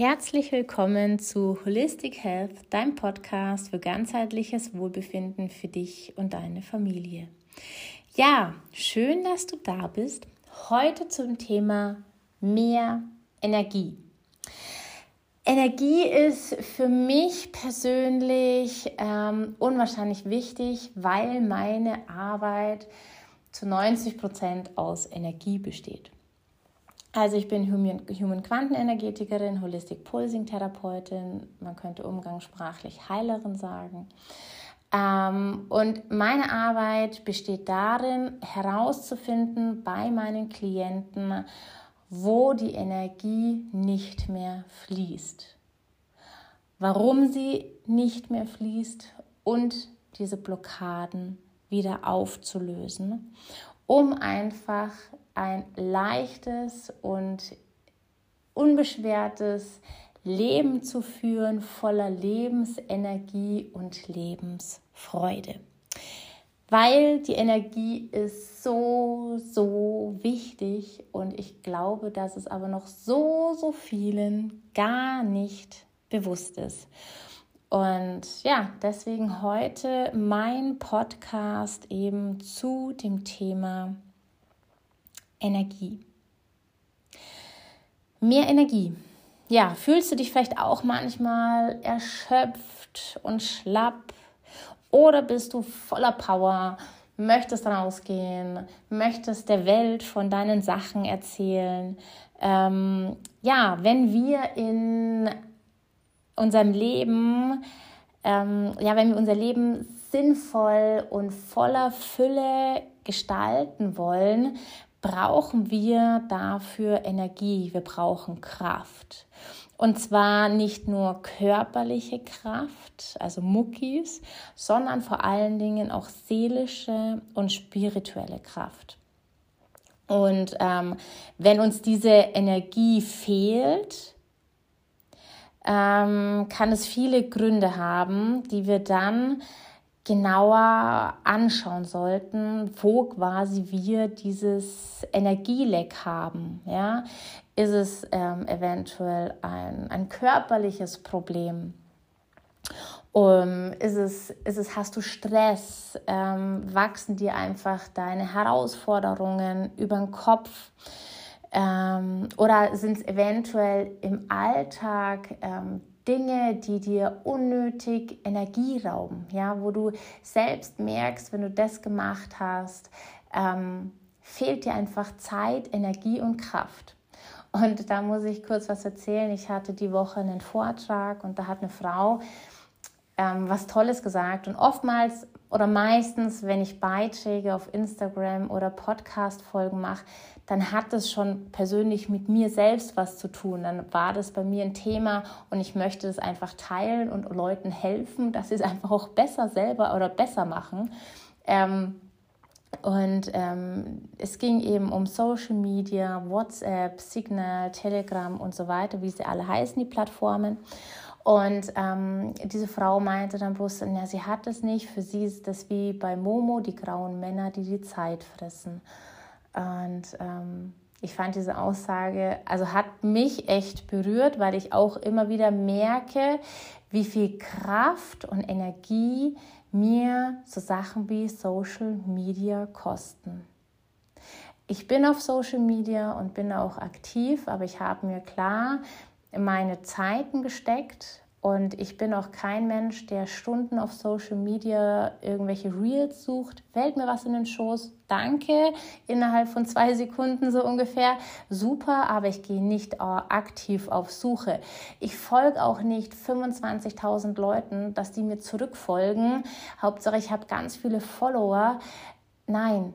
Herzlich willkommen zu Holistic Health, deinem Podcast für ganzheitliches Wohlbefinden für dich und deine Familie. Ja, schön, dass du da bist. Heute zum Thema mehr Energie. Energie ist für mich persönlich ähm, unwahrscheinlich wichtig, weil meine Arbeit zu 90 Prozent aus Energie besteht. Also ich bin Human, Human Quantenenergetikerin, Holistic Pulsing Therapeutin, man könnte umgangssprachlich Heilerin sagen. Ähm, und meine Arbeit besteht darin, herauszufinden bei meinen Klienten, wo die Energie nicht mehr fließt, warum sie nicht mehr fließt und diese Blockaden wieder aufzulösen, um einfach ein leichtes und unbeschwertes Leben zu führen, voller Lebensenergie und Lebensfreude. Weil die Energie ist so, so wichtig und ich glaube, dass es aber noch so, so vielen gar nicht bewusst ist. Und ja, deswegen heute mein Podcast eben zu dem Thema Energie. Mehr Energie. Ja, fühlst du dich vielleicht auch manchmal erschöpft und schlapp oder bist du voller Power, möchtest rausgehen, möchtest der Welt von deinen Sachen erzählen? Ähm, ja, wenn wir in unserem Leben, ähm, ja, wenn wir unser Leben sinnvoll und voller Fülle gestalten wollen, brauchen wir dafür Energie, wir brauchen Kraft. Und zwar nicht nur körperliche Kraft, also Muckis, sondern vor allen Dingen auch seelische und spirituelle Kraft. Und ähm, wenn uns diese Energie fehlt, ähm, kann es viele Gründe haben, die wir dann genauer anschauen sollten, wo quasi wir dieses Energieleck haben. Ja? Ist es ähm, eventuell ein, ein körperliches Problem? Um, ist, es, ist es, hast du Stress? Ähm, wachsen dir einfach deine Herausforderungen über den Kopf? Ähm, oder sind es eventuell im Alltag ähm, Dinge, die dir unnötig Energie rauben, ja, wo du selbst merkst, wenn du das gemacht hast, ähm, fehlt dir einfach Zeit, Energie und Kraft. Und da muss ich kurz was erzählen. Ich hatte die Woche einen Vortrag und da hat eine Frau ähm, was Tolles gesagt. Und oftmals oder meistens, wenn ich Beiträge auf Instagram oder Podcast-Folgen mache, dann hat es schon persönlich mit mir selbst was zu tun. Dann war das bei mir ein Thema und ich möchte es einfach teilen und Leuten helfen, dass sie es einfach auch besser selber oder besser machen. Ähm, und ähm, es ging eben um Social Media, WhatsApp, Signal, Telegram und so weiter, wie sie alle heißen, die Plattformen. Und ähm, diese Frau meinte dann bloß, ja, sie hat es nicht. Für sie ist das wie bei Momo, die grauen Männer, die die Zeit fressen. Und ähm, ich fand diese Aussage, also hat mich echt berührt, weil ich auch immer wieder merke, wie viel Kraft und Energie mir so Sachen wie Social Media kosten. Ich bin auf Social Media und bin auch aktiv, aber ich habe mir klar meine Zeiten gesteckt, und ich bin auch kein Mensch, der Stunden auf Social Media irgendwelche Reels sucht. Fällt mir was in den Schoß? Danke. Innerhalb von zwei Sekunden so ungefähr. Super, aber ich gehe nicht aktiv auf Suche. Ich folge auch nicht 25.000 Leuten, dass die mir zurückfolgen. Hauptsache, ich habe ganz viele Follower. Nein,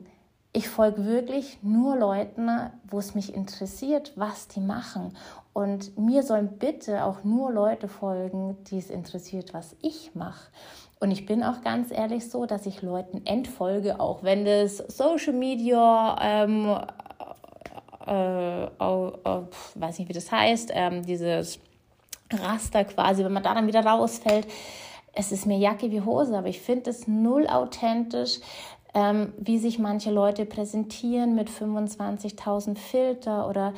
ich folge wirklich nur Leuten, wo es mich interessiert, was die machen. Und mir sollen bitte auch nur Leute folgen, die es interessiert, was ich mache. Und ich bin auch ganz ehrlich so, dass ich Leuten entfolge, auch wenn das Social Media, ähm, äh, äh, äh, weiß nicht, wie das heißt, ähm, dieses Raster quasi, wenn man da dann wieder rausfällt. Es ist mir Jacke wie Hose, aber ich finde es null authentisch ähm, wie sich manche Leute präsentieren mit 25.000 Filter oder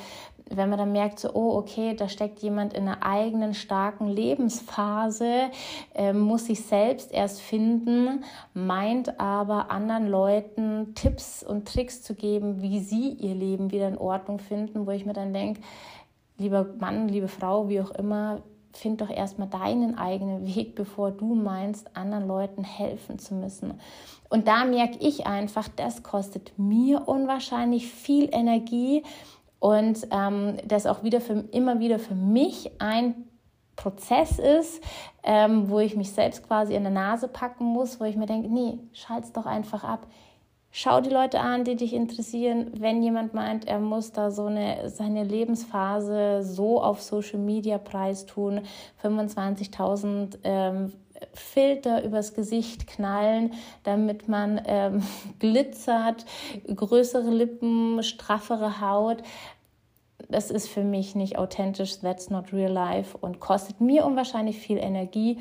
wenn man dann merkt, so, oh, okay, da steckt jemand in einer eigenen starken Lebensphase, äh, muss sich selbst erst finden, meint aber anderen Leuten Tipps und Tricks zu geben, wie sie ihr Leben wieder in Ordnung finden, wo ich mir dann denke, lieber Mann, liebe Frau, wie auch immer, find doch erstmal deinen eigenen Weg, bevor du meinst, anderen Leuten helfen zu müssen. Und da merke ich einfach, das kostet mir unwahrscheinlich viel Energie und ähm, das auch wieder für, immer wieder für mich ein Prozess ist, ähm, wo ich mich selbst quasi in der Nase packen muss, wo ich mir denke, nee, schalt's doch einfach ab. Schau die Leute an, die dich interessieren. Wenn jemand meint, er muss da so eine, seine Lebensphase so auf Social Media preistun, 25.000 ähm, Filter übers Gesicht knallen, damit man ähm, glitzert, größere Lippen, straffere Haut. Das ist für mich nicht authentisch, that's not real life und kostet mir unwahrscheinlich viel Energie.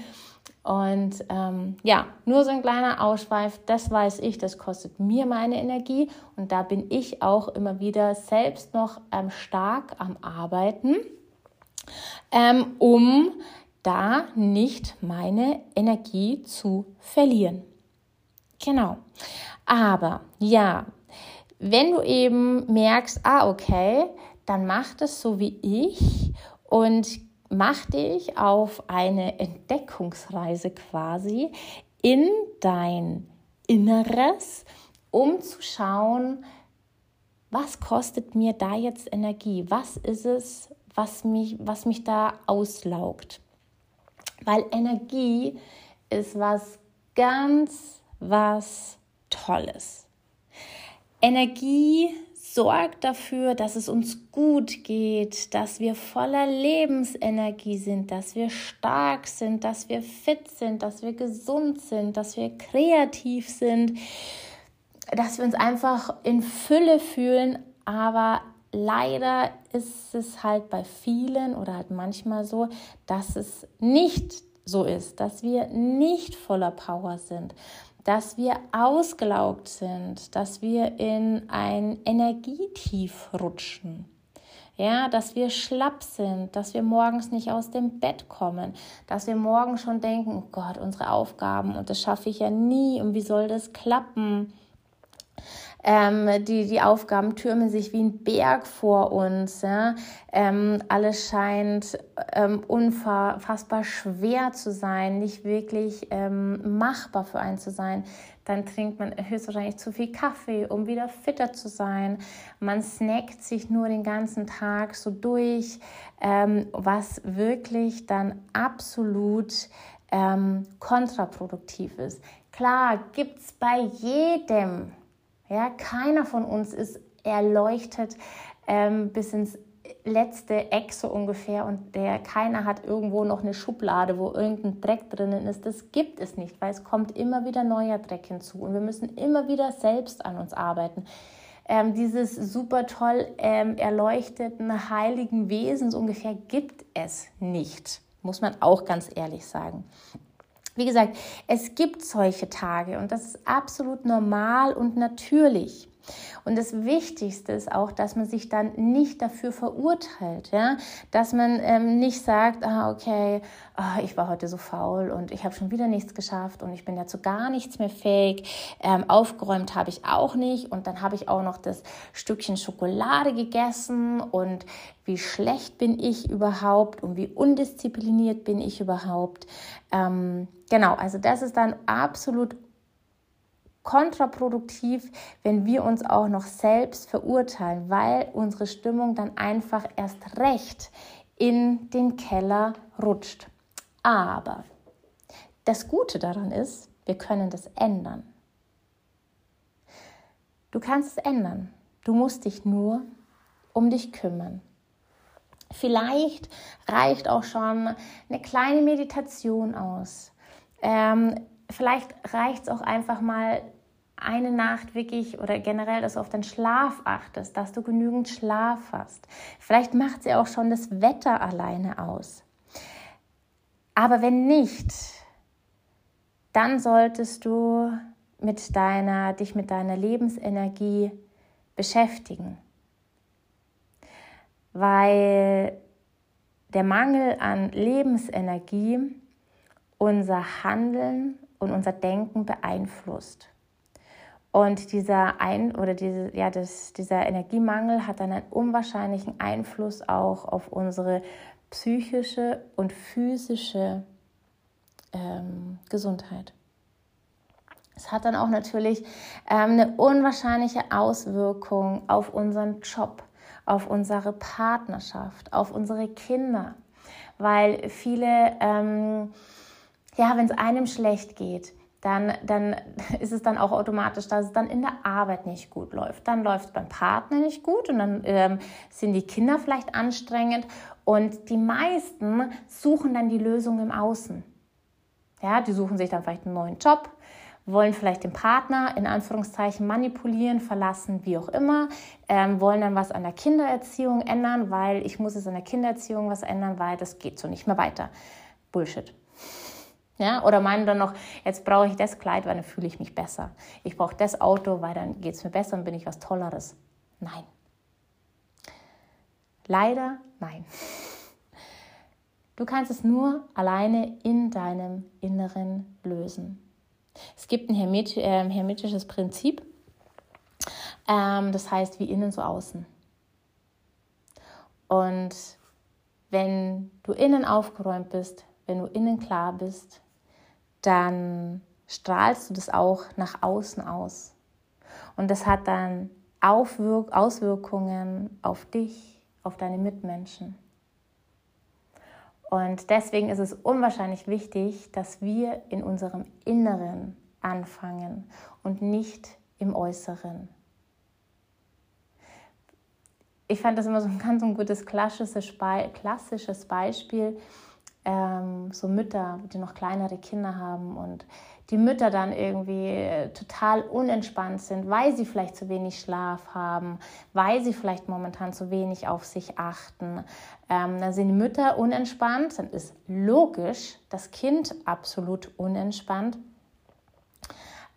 Und ähm, ja, nur so ein kleiner Ausschweif, das weiß ich, das kostet mir meine Energie und da bin ich auch immer wieder selbst noch ähm, stark am Arbeiten, ähm, um da nicht meine Energie zu verlieren. Genau. Aber ja, wenn du eben merkst, ah, okay, dann mach das so wie ich und mach dich auf eine Entdeckungsreise quasi in dein Inneres, um zu schauen, was kostet mir da jetzt Energie? Was ist es, was mich, was mich da auslaugt? Weil Energie ist was ganz, was Tolles. Energie sorgt dafür, dass es uns gut geht, dass wir voller Lebensenergie sind, dass wir stark sind, dass wir fit sind, dass wir gesund sind, dass wir kreativ sind, dass wir uns einfach in Fülle fühlen. Aber leider ist es halt bei vielen oder halt manchmal so, dass es nicht so ist, dass wir nicht voller Power sind, dass wir ausgelaugt sind, dass wir in ein Energietief rutschen. Ja, dass wir schlapp sind, dass wir morgens nicht aus dem Bett kommen, dass wir morgen schon denken, oh Gott, unsere Aufgaben und das schaffe ich ja nie und wie soll das klappen? Ähm, die, die Aufgaben türmen sich wie ein Berg vor uns. Ja? Ähm, alles scheint ähm, unfassbar schwer zu sein, nicht wirklich ähm, machbar für einen zu sein. Dann trinkt man höchstwahrscheinlich zu viel Kaffee, um wieder fitter zu sein. Man snackt sich nur den ganzen Tag so durch, ähm, was wirklich dann absolut ähm, kontraproduktiv ist. Klar, gibt es bei jedem ja, keiner von uns ist erleuchtet ähm, bis ins letzte Eck so ungefähr und der keiner hat irgendwo noch eine Schublade, wo irgendein Dreck drinnen ist. Das gibt es nicht, weil es kommt immer wieder neuer Dreck hinzu und wir müssen immer wieder selbst an uns arbeiten. Ähm, dieses super toll ähm, erleuchteten heiligen Wesens ungefähr gibt es nicht, muss man auch ganz ehrlich sagen. Wie gesagt, es gibt solche Tage und das ist absolut normal und natürlich. Und das Wichtigste ist auch, dass man sich dann nicht dafür verurteilt, ja, dass man ähm, nicht sagt, ah okay, ah, ich war heute so faul und ich habe schon wieder nichts geschafft und ich bin ja zu gar nichts mehr fähig. Ähm, aufgeräumt habe ich auch nicht und dann habe ich auch noch das Stückchen Schokolade gegessen und wie schlecht bin ich überhaupt und wie undiszipliniert bin ich überhaupt. Ähm, genau, also das ist dann absolut kontraproduktiv, wenn wir uns auch noch selbst verurteilen, weil unsere Stimmung dann einfach erst recht in den Keller rutscht. Aber das Gute daran ist, wir können das ändern. Du kannst es ändern. Du musst dich nur um dich kümmern. Vielleicht reicht auch schon eine kleine Meditation aus. Ähm, vielleicht reicht es auch einfach mal eine Nacht wirklich oder generell, dass du auf deinen Schlaf achtest, dass du genügend Schlaf hast. Vielleicht macht sie auch schon das Wetter alleine aus. Aber wenn nicht, dann solltest du mit deiner, dich mit deiner Lebensenergie beschäftigen. weil der Mangel an Lebensenergie unser Handeln und unser Denken beeinflusst. Und dieser Ein oder diese, ja, das, dieser Energiemangel hat dann einen unwahrscheinlichen Einfluss auch auf unsere psychische und physische ähm, Gesundheit. Es hat dann auch natürlich ähm, eine unwahrscheinliche Auswirkung auf unseren Job, auf unsere Partnerschaft, auf unsere Kinder, weil viele, ähm, ja, wenn es einem schlecht geht, dann, dann ist es dann auch automatisch, dass es dann in der Arbeit nicht gut läuft. Dann läuft es beim Partner nicht gut und dann ähm, sind die Kinder vielleicht anstrengend und die meisten suchen dann die Lösung im Außen. Ja, die suchen sich dann vielleicht einen neuen Job, wollen vielleicht den Partner in Anführungszeichen manipulieren, verlassen, wie auch immer, ähm, wollen dann was an der Kindererziehung ändern, weil ich muss es an der Kindererziehung was ändern, weil das geht so nicht mehr weiter. Bullshit. Ja, oder meinen dann noch, jetzt brauche ich das Kleid, weil dann fühle ich mich besser. Ich brauche das Auto, weil dann geht es mir besser und bin ich was Tolleres. Nein. Leider nein. Du kannst es nur alleine in deinem Inneren lösen. Es gibt ein ähm, hermetisches Prinzip, ähm, das heißt wie innen so außen. Und wenn du innen aufgeräumt bist, wenn du innen klar bist, dann strahlst du das auch nach außen aus. Und das hat dann Aufwirk Auswirkungen auf dich, auf deine Mitmenschen. Und deswegen ist es unwahrscheinlich wichtig, dass wir in unserem Inneren anfangen und nicht im Äußeren. Ich fand das immer so ein ganz ein gutes klassisches Beispiel ähm, so Mütter, die noch kleinere Kinder haben und die Mütter dann irgendwie äh, total unentspannt sind, weil sie vielleicht zu wenig Schlaf haben, weil sie vielleicht momentan zu wenig auf sich achten. Ähm, dann sind die Mütter unentspannt, dann ist logisch das Kind absolut unentspannt.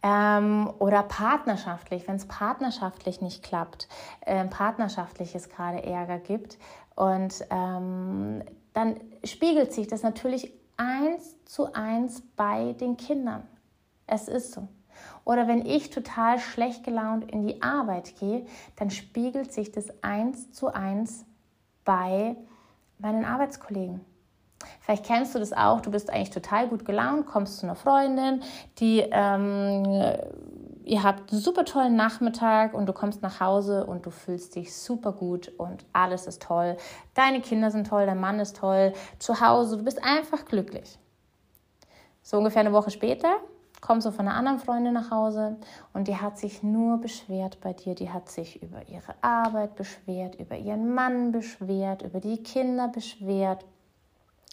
Ähm, oder partnerschaftlich, wenn es partnerschaftlich nicht klappt, äh, partnerschaftlich es gerade Ärger gibt und ähm, dann spiegelt sich das natürlich eins zu eins bei den Kindern. Es ist so. Oder wenn ich total schlecht gelaunt in die Arbeit gehe, dann spiegelt sich das eins zu eins bei meinen Arbeitskollegen. Vielleicht kennst du das auch, du bist eigentlich total gut gelaunt, kommst zu einer Freundin, die ähm, ihr habt einen super tollen Nachmittag und du kommst nach Hause und du fühlst dich super gut und alles ist toll. Deine Kinder sind toll, dein Mann ist toll, zu Hause, du bist einfach glücklich. So ungefähr eine Woche später kommst du von einer anderen Freundin nach Hause und die hat sich nur beschwert bei dir. Die hat sich über ihre Arbeit beschwert, über ihren Mann beschwert, über die Kinder beschwert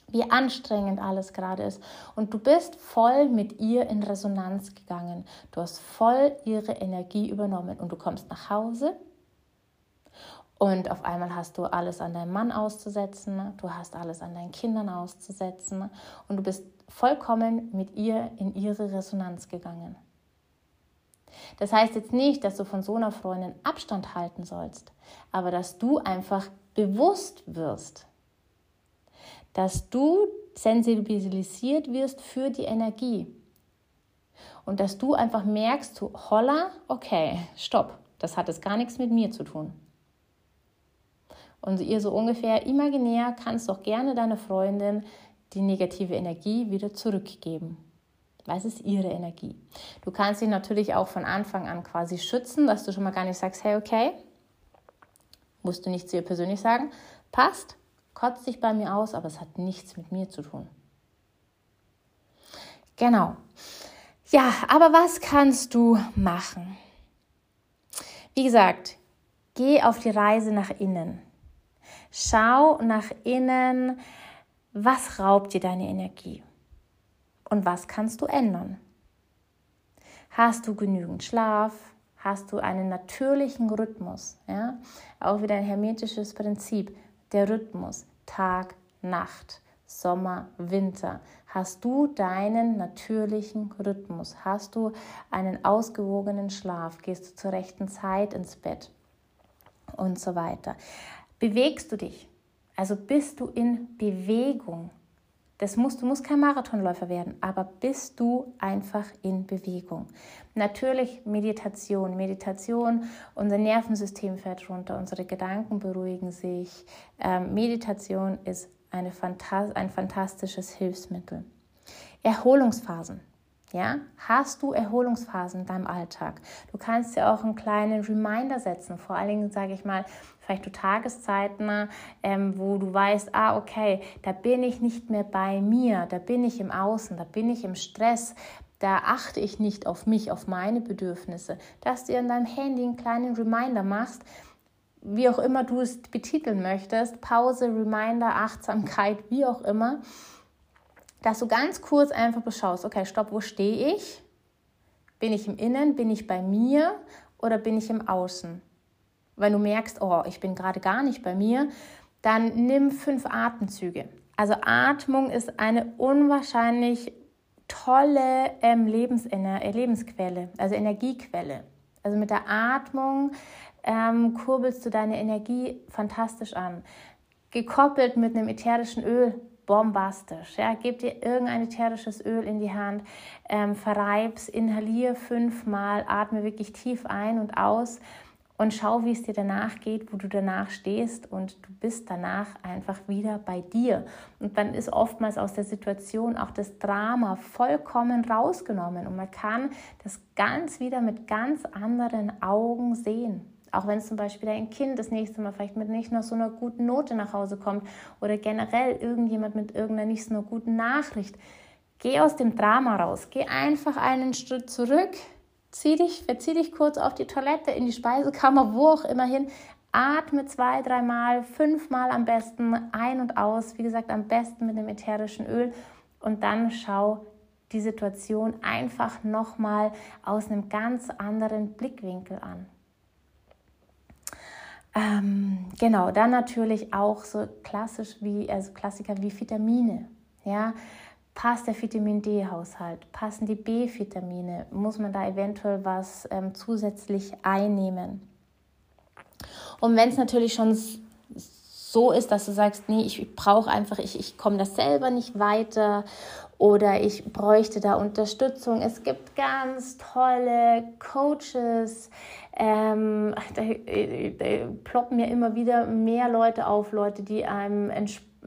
wie anstrengend alles gerade ist. Und du bist voll mit ihr in Resonanz gegangen. Du hast voll ihre Energie übernommen und du kommst nach Hause und auf einmal hast du alles an deinem Mann auszusetzen, du hast alles an deinen Kindern auszusetzen und du bist vollkommen mit ihr in ihre Resonanz gegangen. Das heißt jetzt nicht, dass du von so einer Freundin Abstand halten sollst, aber dass du einfach bewusst wirst, dass du sensibilisiert wirst für die Energie. Und dass du einfach merkst, so, holla, okay, stopp, das hat jetzt gar nichts mit mir zu tun. Und ihr so ungefähr imaginär kannst doch gerne deiner Freundin die negative Energie wieder zurückgeben. Weil es ist ihre Energie. Du kannst sie natürlich auch von Anfang an quasi schützen, dass du schon mal gar nicht sagst, hey, okay, musst du nicht zu ihr persönlich sagen, passt, kotzt sich bei mir aus, aber es hat nichts mit mir zu tun. Genau. Ja, aber was kannst du machen? Wie gesagt, geh auf die Reise nach innen. Schau nach innen, was raubt dir deine Energie und was kannst du ändern. Hast du genügend Schlaf? Hast du einen natürlichen Rhythmus? Ja? Auch wieder ein hermetisches Prinzip der Rhythmus, Tag, Nacht, Sommer, Winter. Hast du deinen natürlichen Rhythmus? Hast du einen ausgewogenen Schlaf? Gehst du zur rechten Zeit ins Bett? Und so weiter. Bewegst du dich? Also bist du in Bewegung? Das musst, du musst kein Marathonläufer werden, aber bist du einfach in Bewegung. Natürlich Meditation. Meditation, unser Nervensystem fährt runter, unsere Gedanken beruhigen sich. Ähm, Meditation ist eine Phantast ein fantastisches Hilfsmittel. Erholungsphasen. Ja, hast du Erholungsphasen in deinem Alltag? Du kannst dir auch einen kleinen Reminder setzen. Vor allen Dingen, sage ich mal, vielleicht du Tageszeiten, ähm, wo du weißt, ah, okay, da bin ich nicht mehr bei mir, da bin ich im Außen, da bin ich im Stress, da achte ich nicht auf mich, auf meine Bedürfnisse, dass du in deinem Handy einen kleinen Reminder machst, wie auch immer du es betiteln möchtest, Pause, Reminder, Achtsamkeit, wie auch immer dass du ganz kurz einfach beschaust, okay, stopp, wo stehe ich? Bin ich im Innen, bin ich bei mir oder bin ich im Außen? Wenn du merkst, oh, ich bin gerade gar nicht bei mir, dann nimm fünf Atemzüge. Also Atmung ist eine unwahrscheinlich tolle ähm, äh, Lebensquelle, also Energiequelle. Also mit der Atmung ähm, kurbelst du deine Energie fantastisch an. Gekoppelt mit einem ätherischen Öl bombastisch. Ja, gib dir irgendein ätherisches Öl in die Hand, ähm, verreib's, inhalier fünfmal, atme wirklich tief ein und aus und schau, wie es dir danach geht, wo du danach stehst und du bist danach einfach wieder bei dir. Und dann ist oftmals aus der Situation auch das Drama vollkommen rausgenommen und man kann das ganz wieder mit ganz anderen Augen sehen. Auch wenn zum Beispiel dein Kind das nächste Mal vielleicht mit nicht noch so einer guten Note nach Hause kommt oder generell irgendjemand mit irgendeiner nicht so einer guten Nachricht. Geh aus dem Drama raus. Geh einfach einen Schritt zurück. Zieh dich, verzieh dich kurz auf die Toilette, in die Speisekammer, wo auch immer hin. Atme zwei, dreimal, fünfmal am besten ein und aus. Wie gesagt, am besten mit dem ätherischen Öl. Und dann schau die Situation einfach nochmal aus einem ganz anderen Blickwinkel an. Ähm, genau, dann natürlich auch so klassisch wie, also Klassiker wie Vitamine. Ja, passt der Vitamin D-Haushalt, passen die B-Vitamine, muss man da eventuell was ähm, zusätzlich einnehmen. Und wenn es natürlich schon so ist, dass du sagst, nee, ich brauche einfach, ich, ich komme das selber nicht weiter oder ich bräuchte da Unterstützung. Es gibt ganz tolle Coaches, ähm, da, da, ploppen ja immer wieder mehr Leute auf, Leute, die einem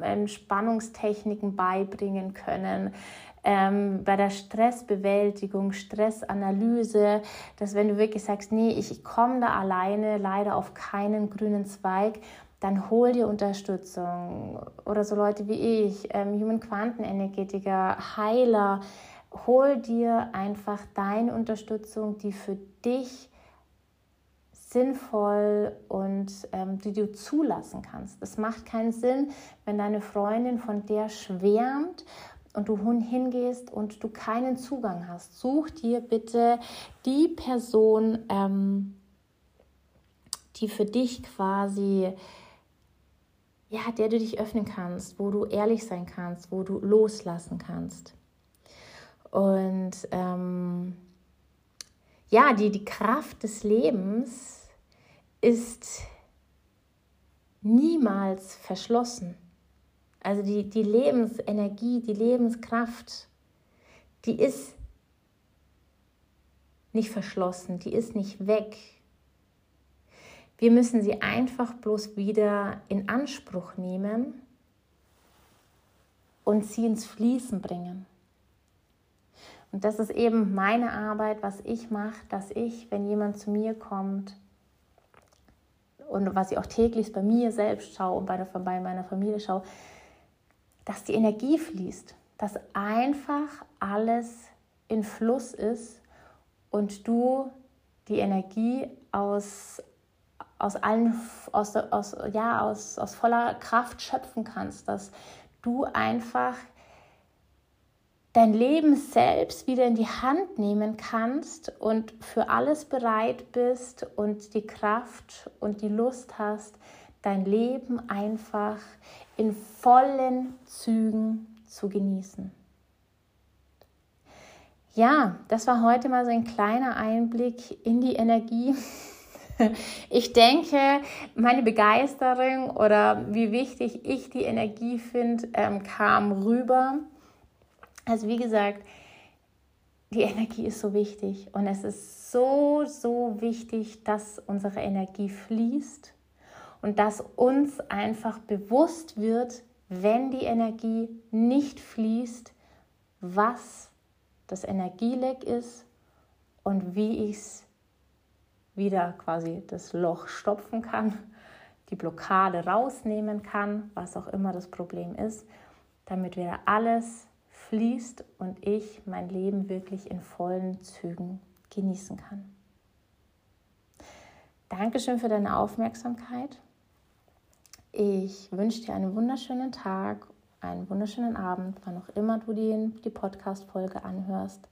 Entspannungstechniken beibringen können. Ähm, bei der Stressbewältigung, Stressanalyse, dass wenn du wirklich sagst, nee, ich, ich komme da alleine leider auf keinen grünen Zweig, dann hol dir Unterstützung oder so Leute wie ich, ähm, Human Quantenenergetiker, Heiler, hol dir einfach deine Unterstützung, die für dich sinnvoll und ähm, die du zulassen kannst. Es macht keinen Sinn, wenn deine Freundin von der schwärmt und du hingehst und du keinen Zugang hast. Such dir bitte die Person, ähm, die für dich quasi ja, der du dich öffnen kannst, wo du ehrlich sein kannst, wo du loslassen kannst. Und ähm, ja, die, die Kraft des Lebens ist niemals verschlossen. Also die, die Lebensenergie, die Lebenskraft, die ist nicht verschlossen, die ist nicht weg, wir müssen sie einfach bloß wieder in Anspruch nehmen und sie ins Fließen bringen. Und das ist eben meine Arbeit, was ich mache, dass ich, wenn jemand zu mir kommt und was ich auch täglich bei mir selbst schaue und bei, der, bei meiner Familie schaue, dass die Energie fließt, dass einfach alles in Fluss ist und du die Energie aus aus allen, aus, aus, ja, aus, aus voller Kraft schöpfen kannst, dass du einfach dein Leben selbst wieder in die Hand nehmen kannst und für alles bereit bist und die Kraft und die Lust hast, dein Leben einfach in vollen Zügen zu genießen. Ja, das war heute mal so ein kleiner Einblick in die Energie Ich denke, meine Begeisterung oder wie wichtig ich die Energie finde, ähm, kam rüber. Also wie gesagt, die Energie ist so wichtig und es ist so, so wichtig, dass unsere Energie fließt und dass uns einfach bewusst wird, wenn die Energie nicht fließt, was das Energieleck ist und wie ich es wieder quasi das Loch stopfen kann, die Blockade rausnehmen kann, was auch immer das Problem ist, damit wieder alles fließt und ich mein Leben wirklich in vollen Zügen genießen kann. Dankeschön für deine Aufmerksamkeit. Ich wünsche dir einen wunderschönen Tag, einen wunderschönen Abend, wann auch immer du die, die Podcast-Folge anhörst.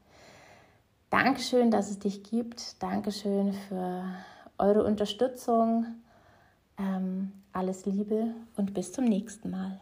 Dankeschön, dass es dich gibt. Dankeschön für eure Unterstützung. Ähm, alles Liebe und bis zum nächsten Mal.